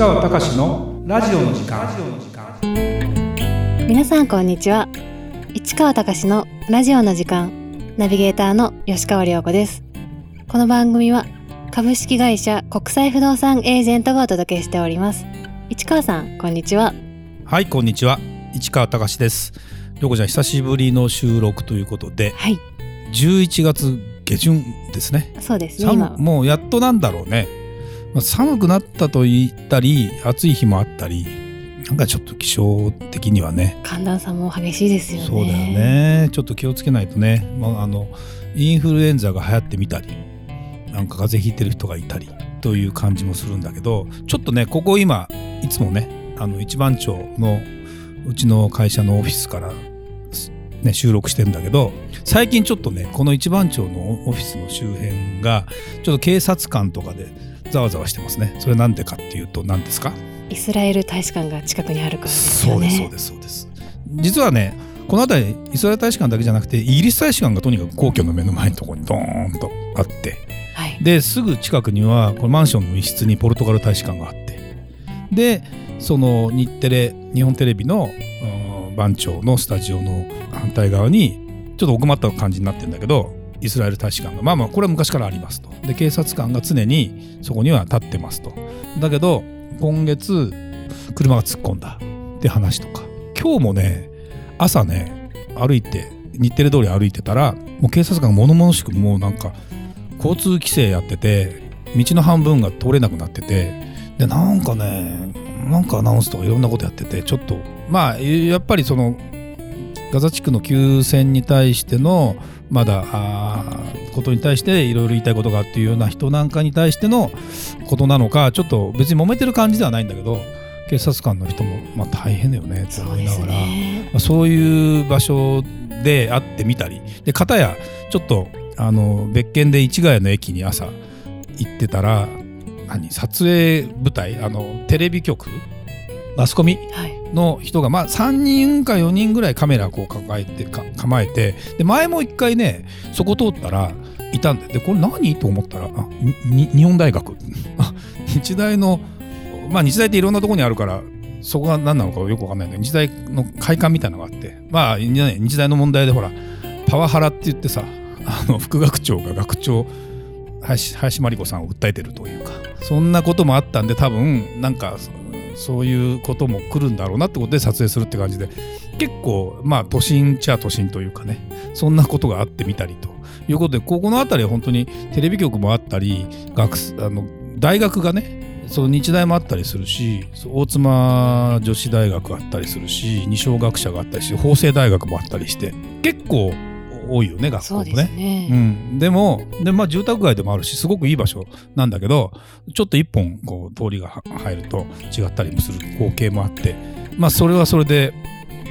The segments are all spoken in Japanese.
川隆のラジオの時間。皆さんこんにちは。市川隆のラジオの時間。ナビゲーターの吉川良子です。この番組は株式会社国際不動産エージェントがお届けしております。市川さんこんにちは。はいこんにちは。市川隆です。良子ちゃん久しぶりの収録ということではい。11月下旬ですね。そうですねもうやっとなんだろうね、まあ、寒くなったと言ったり暑い日もあったりなんかちょっと気象的にはね。寒暖差も激しいですよね。そうだよね。ちょっと気をつけないとね、まあ、あのインフルエンザが流行ってみたりなんか風邪ひいてる人がいたりという感じもするんだけどちょっとねここ今いつもねあの一番町のうちの会社のオフィスから、ね、収録してるんだけど最近ちょっとねこの一番町のオフィスの周辺がちょっと警察官とかでざわざわしてますね。それなんでかっていうと何ですか？イスラエル大使館が近くにあるからですよね。そうですそうですそうです。実はねこの辺りイスラエル大使館だけじゃなくてイギリス大使館がとにかく皇居の目の前のところにドーンとあってはい。ですぐ近くにはこのマンションの一室にポルトガル大使館があってでその日テレ日本テレビのうん番長のスタジオの反対側にちょっと奥まった感じになってるんだけどイスラエル大使館が。まあまあこれは昔からありますと。で警察官が常にそこには立ってますと。だけど今月車が突っ込んだ。って話とか。今日もね朝ね歩いて日テレ通り歩いてたらもう警察官が物々しくもうなんか交通規制やってて道の半分が通れなくなっててでなんかねなんかアナウンスとかいろんなことやっててちょっとまあやっぱりそのガザ地区の休戦に対してのまだことに対していろいろ言いたいことがっていうような人なんかに対してのことなのかちょっと別に揉めてる感じではないんだけど警察官の人もまあ大変だよねって思いながら。ね。まあそういう場所で会ってみたり。で片やちょっとあの別件で市ヶ谷の駅に朝行ってたら何撮影舞台あのテレビ局マスコミはいの人が、まあ、3人か4人ぐらいカメラこう抱えて構えてで前も一回ねそこ通ったらいたんででこれ何？と思ったらあ日本大学。日大のまあ日大っていろんなとこにあるからそこが何なのかよくわかんないんだけど日大の会館みたいなのがあってまあ日大の問題でほらパワハラって言ってさあの副学長が学長林林真理子さんを訴えてるというかそんなこともあったんで多分なんかそういうことも来るんだろうなってことで撮影するって感じで結構まあ都心っちゃ都心というかねそんなことがあってみたりということでここの辺りは本当にテレビ局もあったり学あの大学がねその日大もあったりするし大妻女子大学あったりするし二松学舎があったりして法政大学もあったりして結構多いよね学校もね。ね、うん、でもで、まあ、住宅街でもあるしすごくいい場所なんだけどちょっと一本こう通りがは入ると違ったりもする光景もあってまあそれはそれで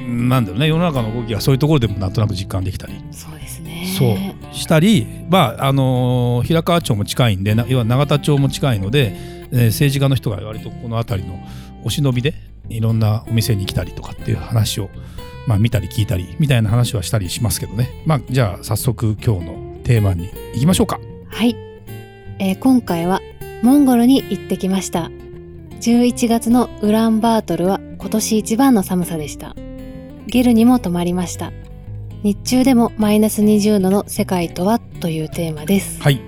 うんなんだろうね世の中の動きがそういうところでもなんとなく実感できたり。そうですね。そう。したり、まああのー平川町も近いんでな要は永田町も近いので、えー政治家の人が割とこの辺りのお忍びでいろんなお店に来たりとかっていう話を、まあ、見たり聞いたりみたいな話はしたりしますけどね。まあじゃあ早速今日のテーマに行きましょうか。はい、えー今回はモンゴルに行ってきました。11月のウランバートルは今年一番の寒さでした。ゲルにも泊まりました。日中でもマイナス20度の世界とはというテーマです。はい。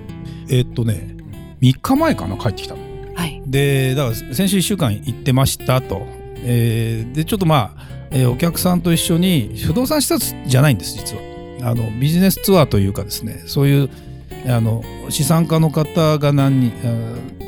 えーっとね3日前かな帰ってきたの。はい。でだから先週1週間行ってましたと、えーでちょっとまあ、えーお客さんと一緒に不動産施設じゃないんです実は。あのビジネスツアーというかですねそういうあの資産家の方が何人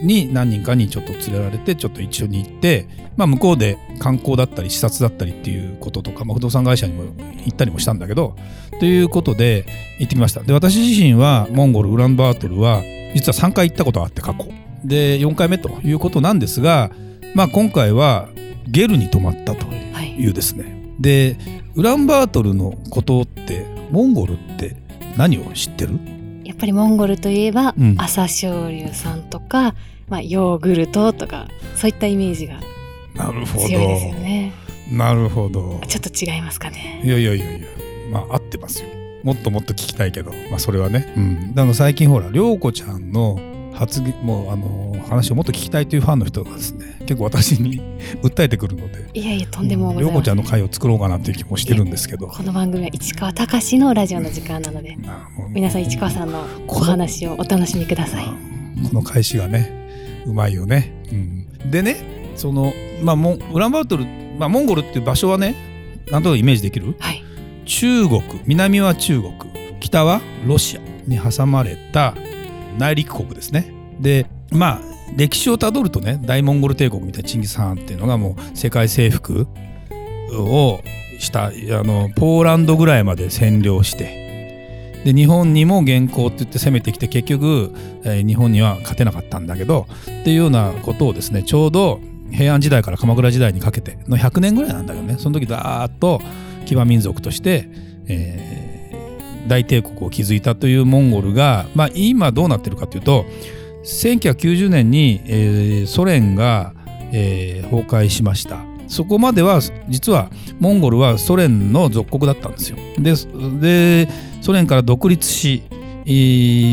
に何人かにちょっと連れられてちょっと一緒に行って、まあ、向こうで観光だったり視察だったりっていうこととか、まあ、不動産会社にも行ったりもしたんだけどということで行ってきました。で私自身はモンゴルウランバートルは実は3回行ったことがあって過去。で4回目ということなんですが、まあ、今回はゲルに泊まったとはい。いうですね。でウランバートルのことってモンゴルって何を知ってる？やっぱりモンゴルといえば、うん。朝青龍さんとか、まあ、ヨーグルトとかそういったイメージがなるほど。強いですよね。なるほど。ちょっと違いますかね。いやいやいやいや。まあ合ってますよ。もっともっと聞きたいけど。まあそれはね。うん。だから最近ほら涼子ちゃんの発言もうあの話をもっと聞きたいというファンの人がですね結構私に 訴えてくるのでいやいやとんでもございません。涼子ちゃんの会を作ろうかなっていう気もしてるんですけど。この番組は市川隆のラジオの時間なので皆さん市川さんのお話をお楽しみください。この返しがねうまいよね、うん、でねそのまあモンウランバートル、まあ、モンゴルっていう場所はねなんとなくイメージできる？はい。中国南は中国北はロシアに挟まれた内陸国ですね。でまあ歴史をたどるとね大モンゴル帝国みたいなチンギス・ハーンっていうのがもう世界征服をしたあのポーランドぐらいまで占領してで日本にも元寇って言って攻めてきて結局、えー日本には勝てなかったんだけどっていうようなことをですねちょうど平安時代から鎌倉時代にかけての100年ぐらいなんだけどねその時だーっと騎馬民族として、えー大帝国を築いたというモンゴルが、まあ、今どうなってるかというと1990年に、えーソ連が、えー崩壊しましたそこまでは実はモンゴルはソ連の属国だったんですよでソ連から独立し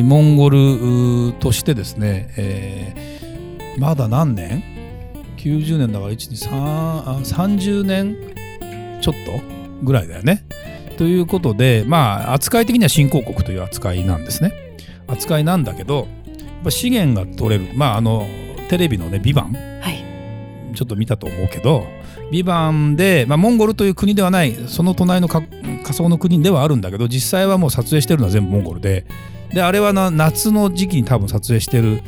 モンゴルとしてですね、えーまだ何年 ?90 年だから123 30年ちょっとぐらいだよね。ということでまあ扱い的には新興国という扱いなんですね。扱いなんだけど資源が取れる。まああのテレビのね「ビバン。はい。ちょっと見たと思うけど「ビバンで、まあ、モンゴルという国ではないその隣のか仮想の国ではあるんだけど実際はもう撮影してるのは全部モンゴルで。であれはな夏の時期に多分撮影してる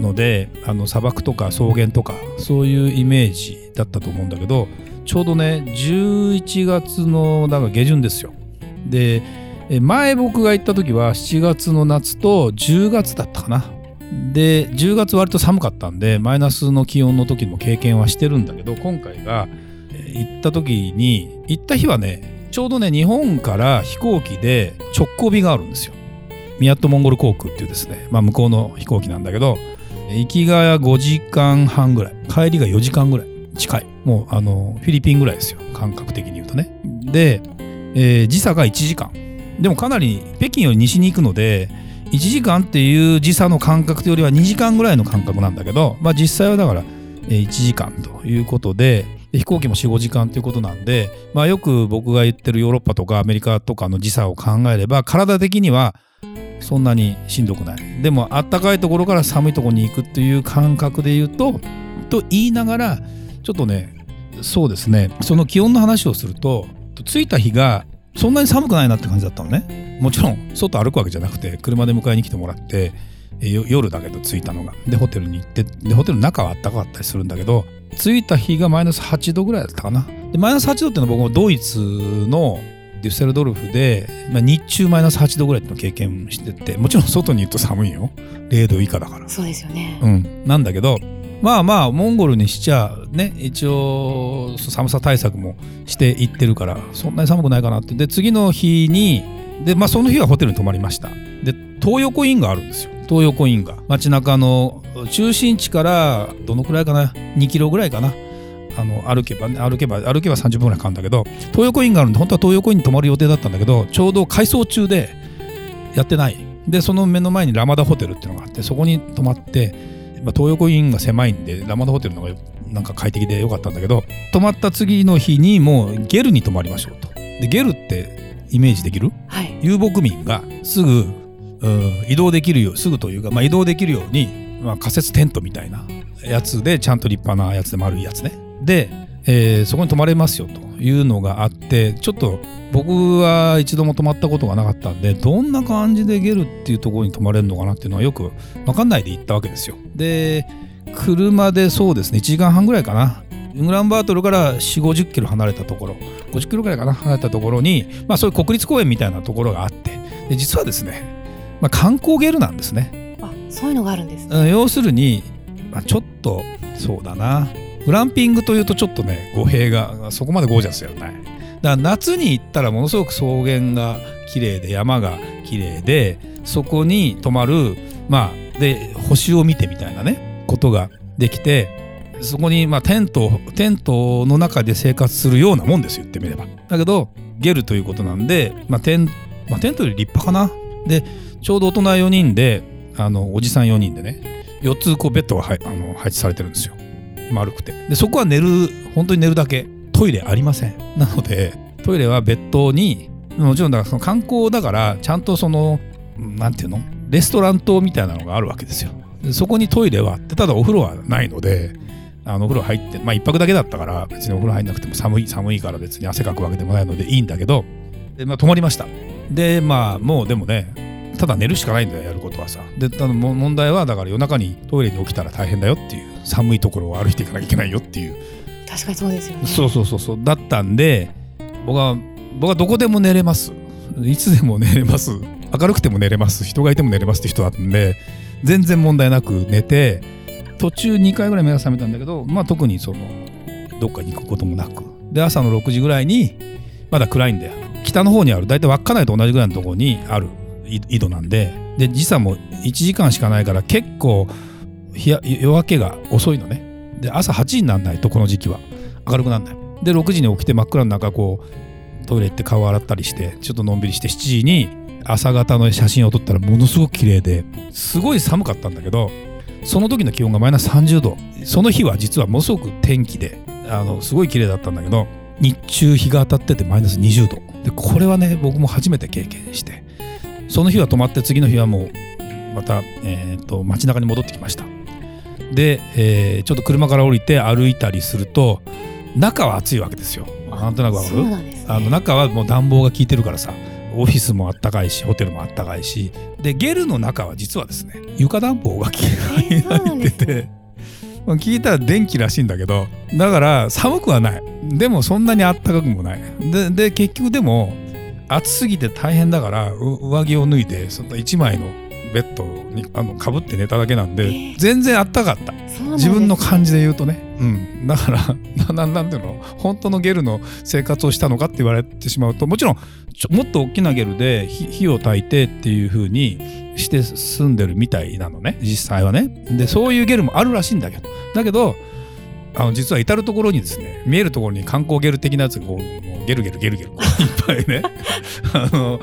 のであの砂漠とか草原とかそういうイメージだったと思うんだけどちょうどね11月のだか下旬ですよ。で前僕が行った時は7月の夏と10月だったかな。で10月割と寒かったんでマイナスの気温の時も経験はしてるんだけど今回が行った時に行った日はねちょうどね日本から飛行機で直行便があるんですよ。ミヤットモンゴル航空っていうですね、まあ、向こうの飛行機なんだけど行きが5時間半ぐらい帰りが4時間ぐらい近い。もうあのフィリピンぐらいですよ。感覚的に言うとね。で、えー時差が1時間。でもかなり北京より西に行くので1時間っていう時差の感覚というよりは2時間ぐらいの感覚なんだけど、まあ、実際はだからえー1時間ということでで飛行機も45時間ということなんで、まあ、よく僕が言ってるヨーロッパとかアメリカとかの時差を考えれば体的にはそんなにしんどくない。でもあったかいところから寒いところに行くっていう感覚で言うとと言いながらちょっとねそうですね。その気温の話をすると着いた日がそんなに寒くないなって感じだったのね。もちろん外歩くわけじゃなくて車で迎えに来てもらって夜だけど着いたのが。でホテルに行ってでホテルの中は暖かかったりするんだけど着いた日がマイナス8度ぐらいだったかな。でマイナス8度っていうのは僕もドイツのデュッセルドルフで、まあ、日中マイナス8度ぐらいってのを経験しててもちろん外にいると寒いよ。0度以下だから。そうですよね。うん、なんだけどまあまあモンゴルにしちゃね一応寒さ対策もしていってるからそんなに寒くないかなって。で次の日にでまあその日はホテルに泊まりました。で東横インがあるんですよ。東横インが。街中の中心地からどのくらいかな？2キロぐらいかな？あの歩けばね歩けば歩けば30分ぐらいかかるんだけど東横インがあるんで本当は東横インに泊まる予定だったんだけどちょうど改装中でやってない。でその目の前にラマダホテルっていうのがあってそこに泊まってまあ、東横インが狭いんでラマダホテルの方がなんか快適でよかったんだけど泊まった次の日にもうゲルに泊まりましょうと。でゲルってイメージできる？はい。遊牧民がすぐうん移動できるようすぐというか、まあ、移動できるように、まあ、仮設テントみたいなやつでちゃんと立派なやつで丸いやつね。で、えーそこに泊まれますよというのがあってちょっと僕は一度も泊まったことがなかったんでどんな感じでゲルっていうところに泊まれるのかなっていうのはよく分かんないで行ったわけですよ。で車でそうですね1時間半ぐらいかな。グランバートルから4 5 0キロ離れたところ50キロぐらいかな離れたところに、まあ、そういう国立公園みたいなところがあってで実はですね、まあ、観光ゲルなんですね。あそういうのがあるんですね。うん要するに、まあ、ちょっとそうだなグランピングというとちょっとね語弊がそこまでゴージャスじゃない。だから夏に行ったらものすごく草原が綺麗で山が綺麗でそこに泊まるまあで星を見てみたいなねことができてそこにまあテントテントの中で生活するようなもんです言ってみれば。だけどゲルということなんで、まあテンまあ、テントより立派かな。でちょうど大人4人であのおじさん4人でね4つこうベッドが配置されてるんですよ。丸くて。でそこは寝る本当に寝るだけ。トイレありません。なのでトイレは別途にもちろんだからその観光だからちゃんとそのなんていうの？レストラン島みたいなのがあるわけですよ。でそこにトイレはあってただお風呂はないのであのお風呂入ってまあ一泊だけだったから別にお風呂入んなくても寒い寒いから別に汗かくわけでもないのでいいんだけどで、まあ、泊まりました。でまあもうでもねただ寝るしかないんだよやることはさ。でただも問題はだから夜中にトイレに起きたら大変だよっていう寒いところを歩いていかなきゃいけないよっていう。確かにそうですよね。そうそうそうそう。だったんで僕は僕はどこでも寝れます。いつでも寝れます。明るくても寝れます。人がいても寝れますって人だったんで全然問題なく寝て途中2回ぐらい目が覚めたんだけどまあ特にそのどっかに行くこともなく。で朝の6時ぐらいにまだ暗いんだよ。北の方にある大体稚内と同じぐらいのところにある。い井戸なんでで時差も1時間しかないから結構夜明けが遅いのね。で朝8時にならないとこの時期は。明るくならない。で6時に起きて真っ暗の中こうトイレ行って顔洗ったりしてちょっとのんびりして7時に朝方の写真を撮ったらものすごく綺麗ですごい寒かったんだけどその時の気温がマイナス30度。その日は実はものすごく天気であのすごい綺麗だったんだけど日中日が当たっててマイナス20度。でこれはね僕も初めて経験して。その日は泊まって次の日はもうまた、えー、と街中に戻ってきました。で、えーちょっと車から降りて歩いたりすると中は暑いわけですよ。なんとなくわかる？ね。あの中はもう暖房が効いてるからさオフィスもあったかいしホテルもあったかいし。でゲルの中は実はですね床暖房が効いててまあ聞いたら電気らしいんだけどだから寒くはない。でもそんなにあったかくもない。でで結局でも暑すぎて大変だからう上着を脱いでその1枚のベッドにあのかぶって寝ただけなんで、えー全然あったかった。ね。自分の感じで言うとね、うん、だから なななんていうの？本当のゲルの生活をしたのかって言われてしまうともちろんもっと大きなゲルで火火を焚いてっていう風にして住んでるみたいなのね。実際はね。でそういうゲルもあるらしいんだけど。だけどあの実は至る所にですね見えるところに観光ゲル的なやつがこうゲルゲルゲルゲル。いっぱいね。あの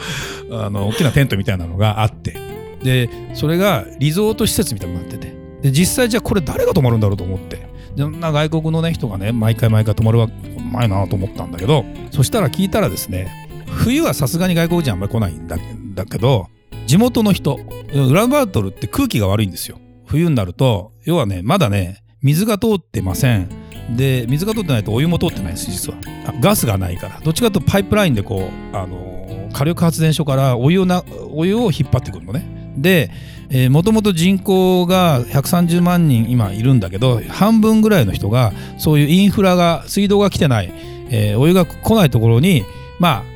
あの大きなテントみたいなのがあって。でそれがリゾート施設みたいになっててで実際じゃあこれ誰が泊まるんだろうと思って。でそんな外国のね人がね毎回毎回泊まるわけないなと思ったんだけど。そしたら聞いたらですね冬はさすがに外国人あんまり来ないんだだけど地元の人ウランバートルって空気が悪いんですよ。冬になると要はねまだね水が通ってません。で水が通ってないとお湯も通ってないです実は。ガスがないから。どっちかというとパイプラインでこうあの火力発電所からお湯をなお湯を引っ張ってくるのね。でもともと人口が130万人今いるんだけど半分ぐらいの人がそういうインフラが水道が来てない、えーお湯が来ないところにまあ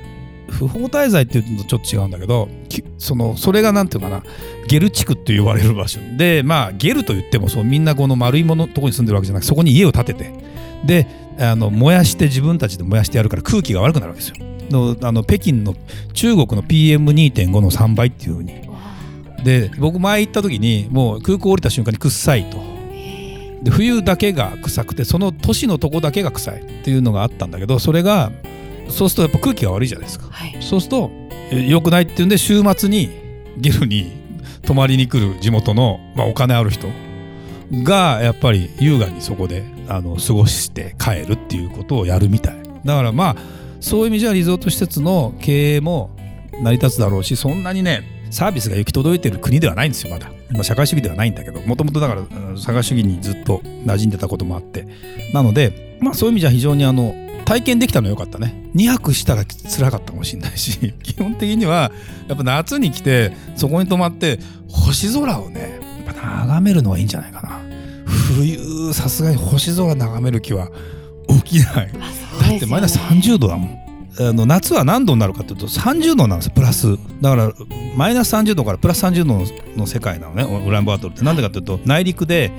不法滞在っていうのとちょっと違うんだけどそのそれがなんていうかなゲル地区って言われる場所。でまあゲルと言ってもそうみんなこの丸いものとこに住んでるわけじゃなくてそこに家を建てて。であの燃やして自分たちで燃やしてやるから空気が悪くなるわけですよ。のあの北京の中国の PM2.5 の3倍っていうふうに。で僕前行った時にもう空港降りた瞬間に臭いと。で冬だけが臭くてその都市のとこだけが臭いっていうのがあったんだけどそれがそうするとやっぱ空気が悪いじゃないですか。はい。そうするとえ良くないっていうんで週末にゲルに泊まりに来る地元の、まあ、お金ある人がやっぱり優雅にそこであの過ごして帰るっていうことをやるみたい。だからまあそういう意味じゃリゾート施設の経営も成り立つだろうしそんなにねサービスが行き届いてる国ではないんですよまだ、まあ、社会主義ではないんだけどもともとだからうん社会主義にずっと馴染んでたこともあって。なのでまあそういう意味じゃ非常にあの体験できたのは良かったね。2泊したら辛かったかもしれないし。基本的にはやっぱ夏に来てそこに泊まって星空をねやっぱ眺めるのはいいんじゃないかな。冬さすがに星空眺める気は起きない。ね。だってマイナス30度だもん。あの夏は何度になるかというと30度なんですよプラス。だからマイナス30度からプラス30度のの世界なのねウランバートルって。なんでかというと内陸で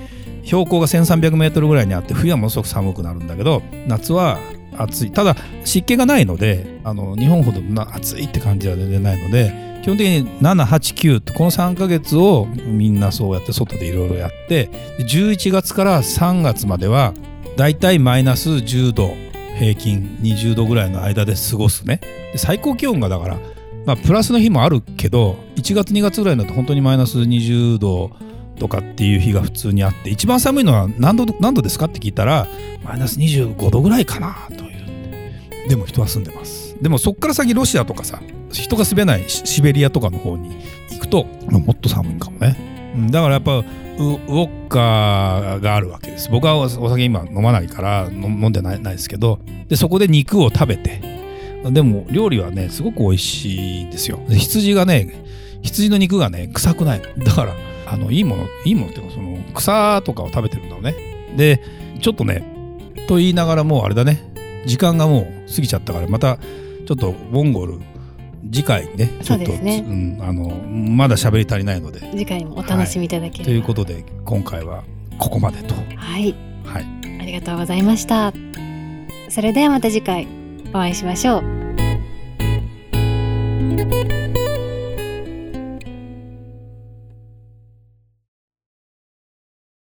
標高が1300メートルぐらいにあって冬はものすごく寒くなるんだけど夏は暑い。ただ湿気がないのであの日本ほどな暑いって感じは全然ないので基本的に789ってこの3ヶ月をみんなそうやって外でいろいろやって11月から3月まではだいたいマイナス10度平均20度ぐらいの間で過ごすね。で最高気温がだからまあプラスの日もあるけど1月2月ぐらいになると本当にマイナス20度とかっていう日が普通にあって一番寒いのは何度何度ですかって聞いたらマイナス25度ぐらいかなという。でも人は住んでます。でもそっから先ロシアとかさ人が住めないシベリアとかの方に行くともっと寒いかもね。だからやっぱウォッカがあるわけです。僕はお酒今飲まないから飲んでないですけどでそこで肉を食べて。でも料理はねすごく美味しいんですよ。羊がね羊の肉がね臭くないだからあのいいものいいものっていうかその草とかを食べてるんだろうね。でちょっとねと言いながらもうあれだね。時間がもう過ぎちゃったからまたちょっとモンゴル次回ねちょっと、ね、うん、あのまだ喋り足りないので。次回もお楽しみいただければ、はい、ということで今回はここまでと。はい、はい、ありがとうございました。それではまた次回お会いしましょう